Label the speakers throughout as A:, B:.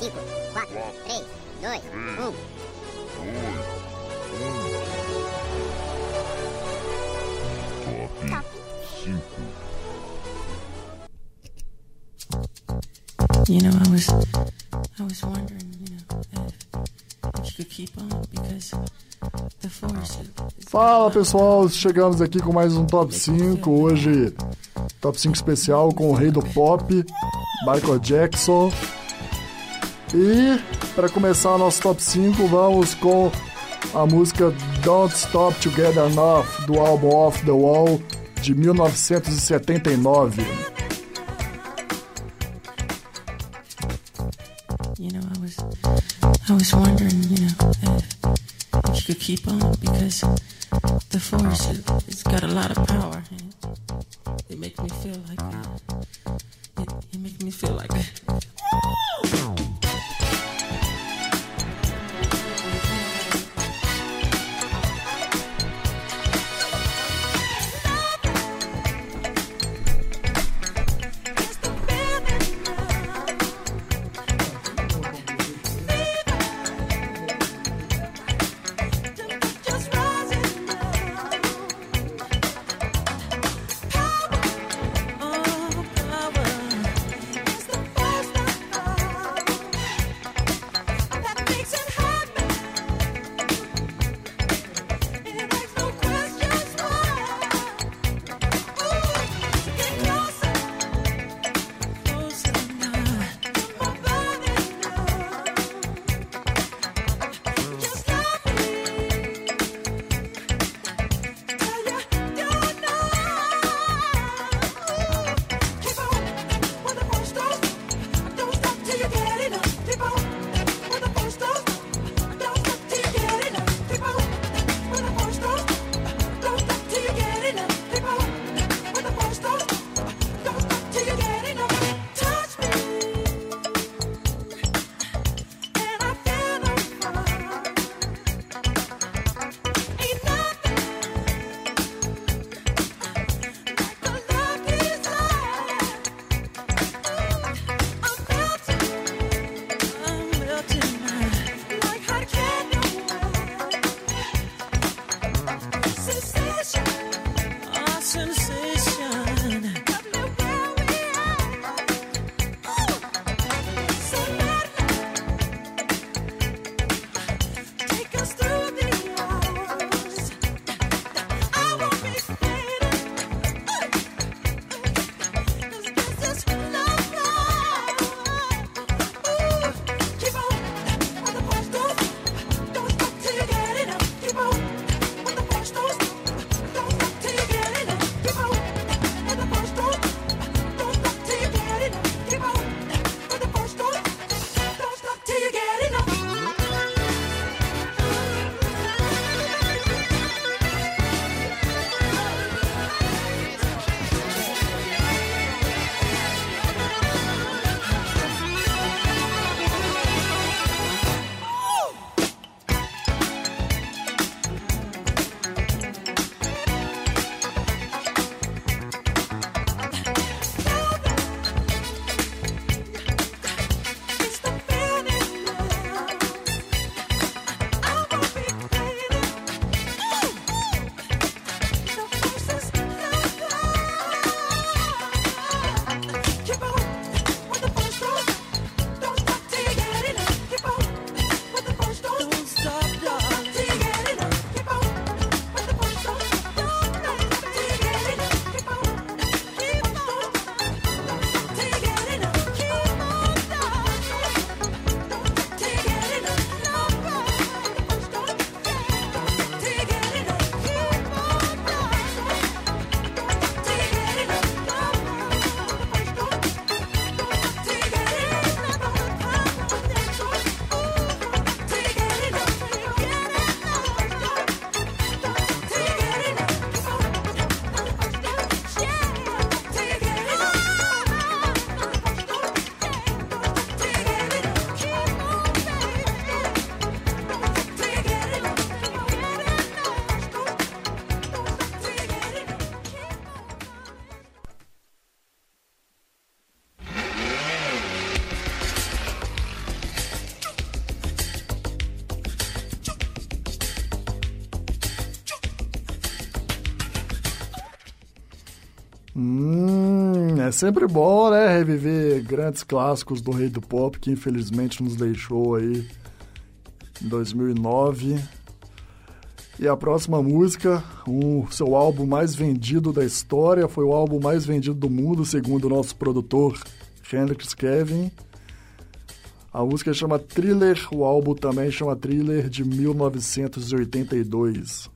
A: 5, 4, 3, 2, 1.
B: Top 5.
C: You know, I was, I was wondering, you know, if, if you could keep on because the force. is-
D: Fala pessoal, chegamos aqui com mais um Top 5. Hoje, Top 5 especial com o rei do pop, Michael Jackson. E para começar o nosso Top 5, vamos com a música Don't Stop Together Enough do álbum Off the Wall de 1979.
C: You know, I was, I was wondering, you know, if, if you could keep on because the force, it, it's got a lot of power. And it makes me feel like, sempre bom, né? Reviver grandes clássicos do Rei do Pop, que infelizmente nos deixou aí em 2009. E a próxima música, o seu álbum mais vendido da história, foi o álbum mais vendido do mundo, segundo o nosso produtor Hendrix Kevin. A música chama Thriller, o álbum também chama Thriller de 1982.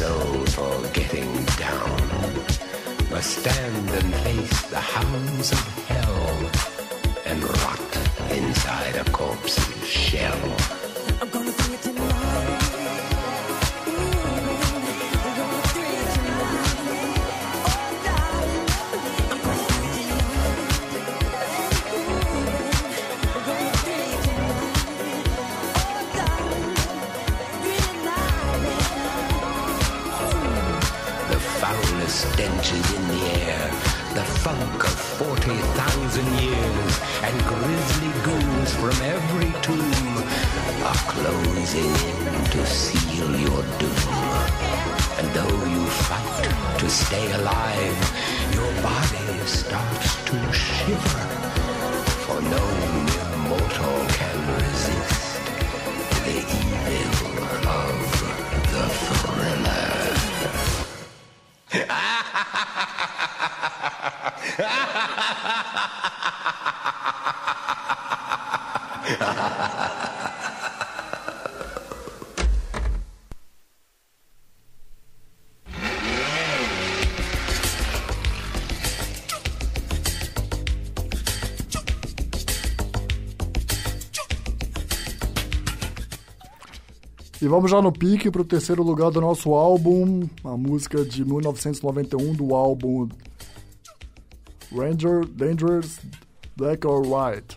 E: for getting down must stand and face the hounds of hell and rot inside a corpse's shell. 20,000 years, and grisly goons from every tomb are closing in to seal your doom. And though you fight to stay alive, your body starts to shiver, for no mortal can resist.
C: E vamos já no pique para o terceiro lugar do nosso álbum, a música de 1991 do álbum Ranger, dangerous, black or white.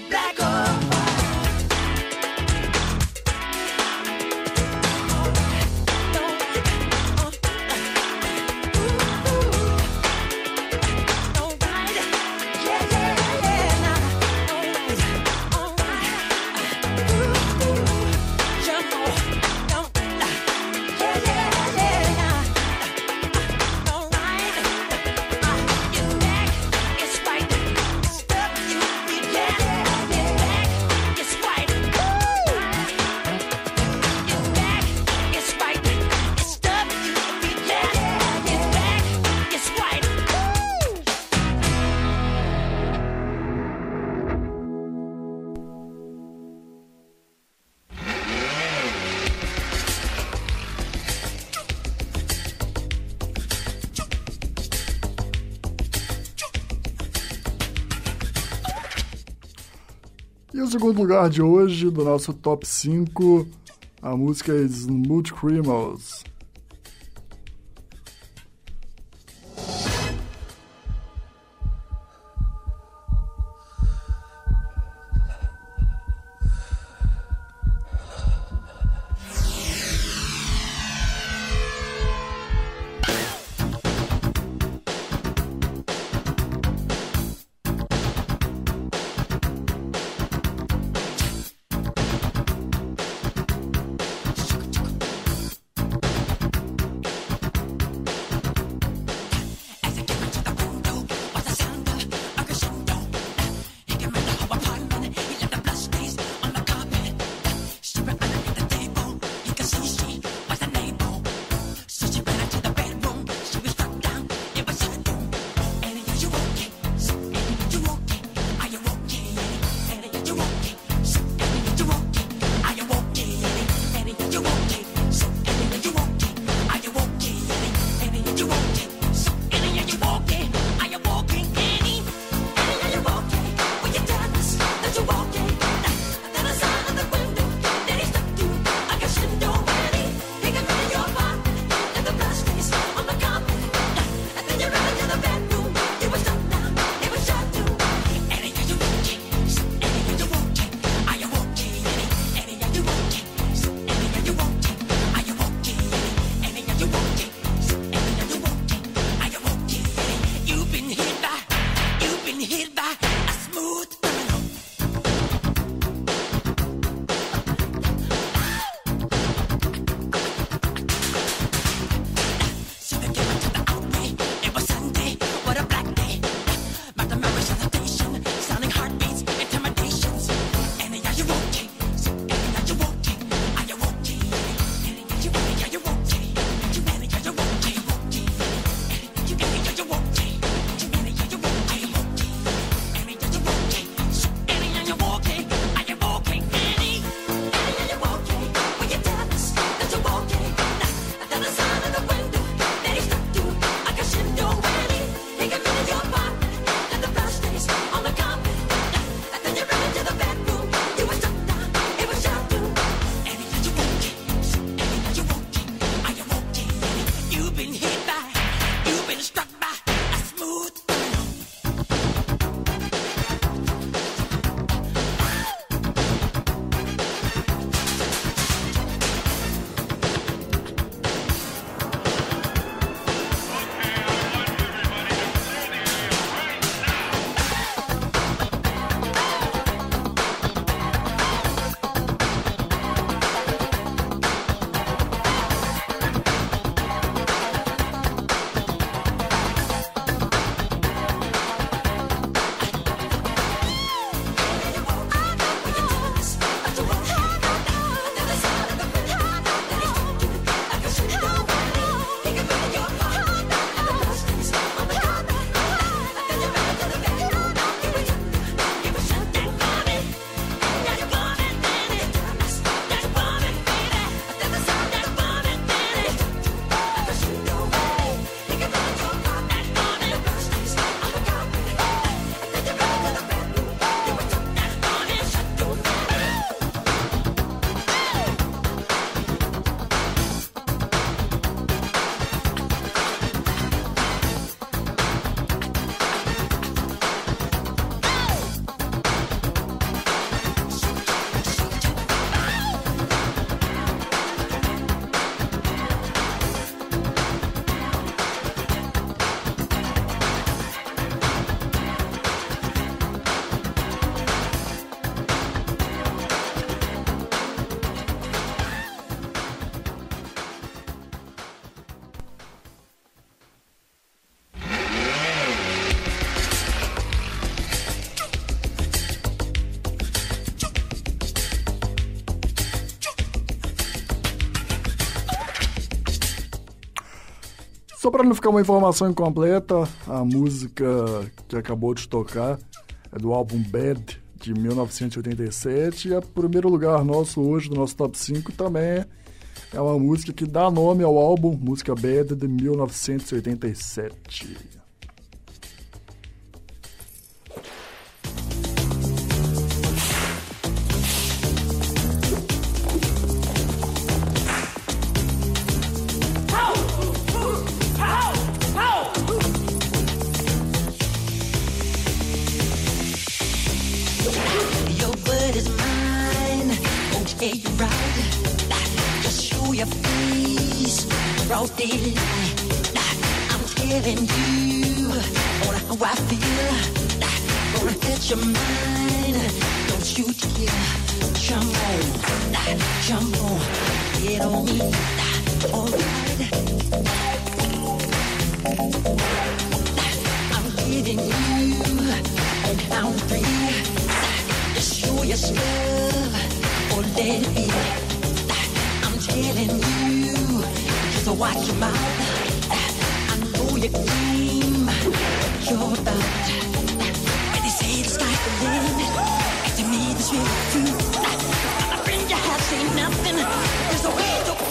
F: black or
C: segundo lugar de hoje, do nosso top 5, a música é Smooth Criminals.
D: Só para não ficar uma informação incompleta, a música que acabou de tocar é do álbum Bad de 1987 e o primeiro lugar nosso hoje do nosso top 5 também é uma música que dá nome ao álbum, música Bad de 1987.
C: Daylight. I'm telling you on how I feel. Gonna hit your mind. Don't you dare jump on, jump on, get on me. Alright. I'm giving you an count three. Just show your love or let it be. I'm telling you, just watch your mouth. I know your game, what you're about. When they say the sky's the limit, and to me this really true. My friend, you have seen nothing. There's a way to